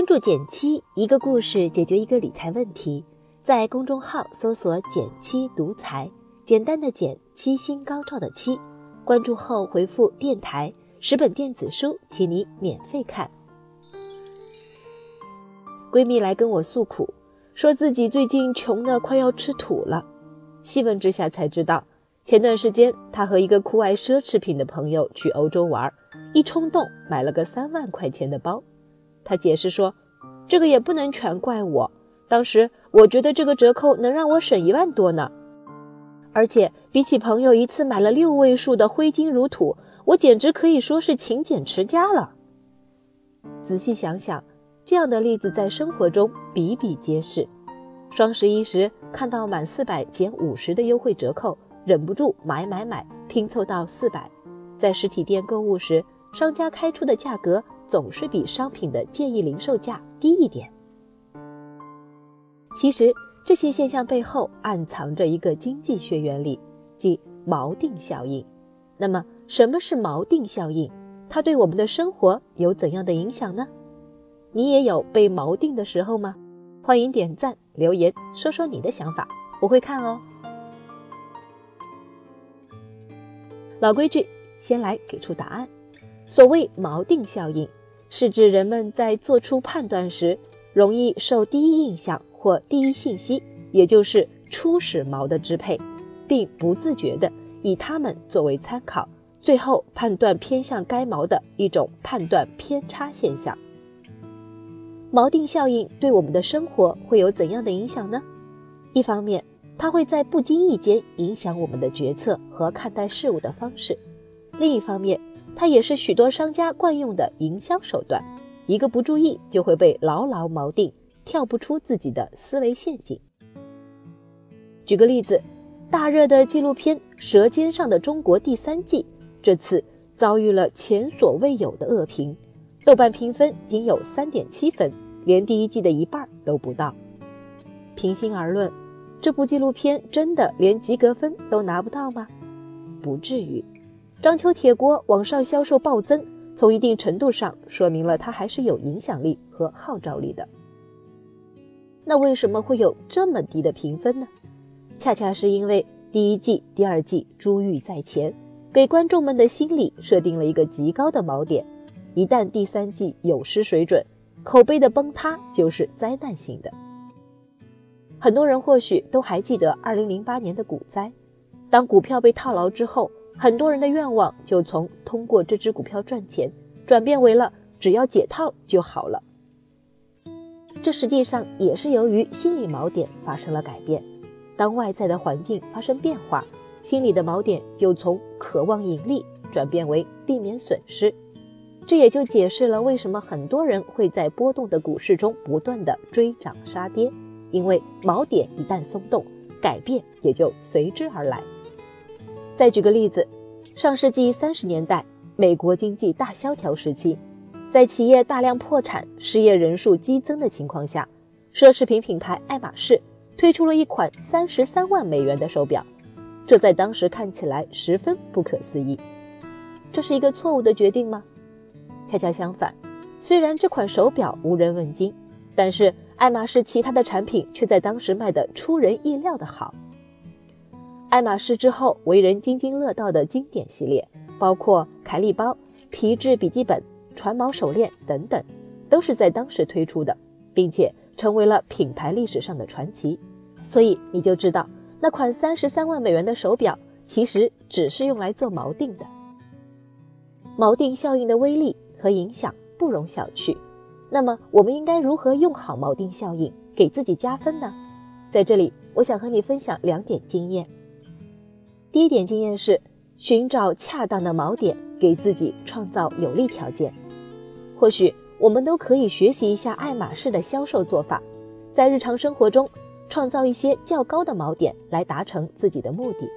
关注减七，一个故事解决一个理财问题。在公众号搜索“减七独裁，简单的减，七星高照的七。关注后回复“电台”，十本电子书，请你免费看。闺蜜来跟我诉苦，说自己最近穷的快要吃土了。细问之下才知道，前段时间她和一个酷爱奢侈品的朋友去欧洲玩，一冲动买了个三万块钱的包。他解释说：“这个也不能全怪我，当时我觉得这个折扣能让我省一万多呢。而且比起朋友一次买了六位数的挥金如土，我简直可以说是勤俭持家了。”仔细想想，这样的例子在生活中比比皆是。双十一时看到满四百减五十的优惠折扣，忍不住买买买，拼凑到四百；在实体店购物时，商家开出的价格。总是比商品的建议零售价低一点。其实这些现象背后暗藏着一个经济学原理，即锚定效应。那么，什么是锚定效应？它对我们的生活有怎样的影响呢？你也有被锚定的时候吗？欢迎点赞留言，说说你的想法，我会看哦。老规矩，先来给出答案。所谓锚定效应。是指人们在做出判断时，容易受第一印象或第一信息，也就是初始锚的支配，并不自觉地以它们作为参考，最后判断偏向该锚的一种判断偏差现象。锚定效应对我们的生活会有怎样的影响呢？一方面，它会在不经意间影响我们的决策和看待事物的方式；另一方面，它也是许多商家惯用的营销手段，一个不注意就会被牢牢锚定，跳不出自己的思维陷阱。举个例子，大热的纪录片《舌尖上的中国》第三季，这次遭遇了前所未有的恶评，豆瓣评分仅有三点七分，连第一季的一半都不到。平心而论，这部纪录片真的连及格分都拿不到吗？不至于。章丘铁锅网上销售暴增，从一定程度上说明了它还是有影响力和号召力的。那为什么会有这么低的评分呢？恰恰是因为第一季、第二季珠玉在前，给观众们的心理设定了一个极高的锚点。一旦第三季有失水准，口碑的崩塌就是灾难性的。很多人或许都还记得2008年的股灾，当股票被套牢之后。很多人的愿望就从通过这只股票赚钱，转变为了只要解套就好了。这实际上也是由于心理锚点发生了改变。当外在的环境发生变化，心理的锚点就从渴望盈利转变为避免损失。这也就解释了为什么很多人会在波动的股市中不断的追涨杀跌，因为锚点一旦松动，改变也就随之而来。再举个例子，上世纪三十年代，美国经济大萧条时期，在企业大量破产、失业人数激增的情况下，奢侈品品牌爱马仕推出了一款三十三万美元的手表，这在当时看起来十分不可思议。这是一个错误的决定吗？恰恰相反，虽然这款手表无人问津，但是爱马仕其他的产品却在当时卖得出人意料的好。爱马仕之后为人津津乐道的经典系列，包括凯利包、皮质笔记本、船锚手链等等，都是在当时推出的，并且成为了品牌历史上的传奇。所以你就知道，那款三十三万美元的手表其实只是用来做锚定的。锚定效应的威力和影响不容小觑。那么，我们应该如何用好锚定效应，给自己加分呢？在这里，我想和你分享两点经验。第一点经验是寻找恰当的锚点，给自己创造有利条件。或许我们都可以学习一下爱马仕的销售做法，在日常生活中创造一些较高的锚点来达成自己的目的。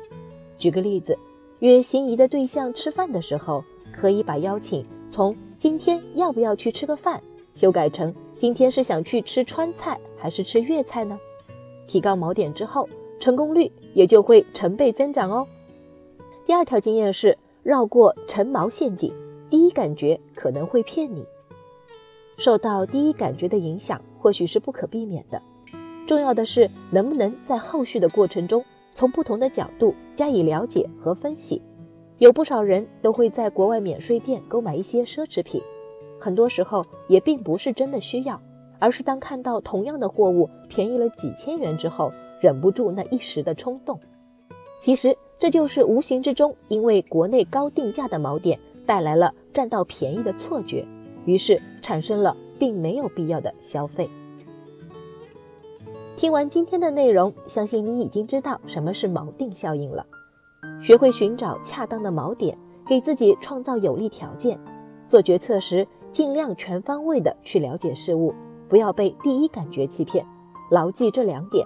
举个例子，约心仪的对象吃饭的时候，可以把邀请从“今天要不要去吃个饭”修改成“今天是想去吃川菜还是吃粤菜呢？”提高锚点之后。成功率也就会成倍增长哦。第二条经验是绕过陈锚陷阱，第一感觉可能会骗你。受到第一感觉的影响或许是不可避免的，重要的是能不能在后续的过程中从不同的角度加以了解和分析。有不少人都会在国外免税店购买一些奢侈品，很多时候也并不是真的需要，而是当看到同样的货物便宜了几千元之后，忍不住那一时的冲动。其实这就是无形之中因为国内高定价的锚点带来了占到便宜的错觉，于是产生了并没有必要的消费。听完今天的内容，相信你已经知道什么是锚定效应了。学会寻找恰当的锚点，给自己创造有利条件。做决策时，尽量全方位的去了解事物，不要被第一感觉欺骗。牢记这两点，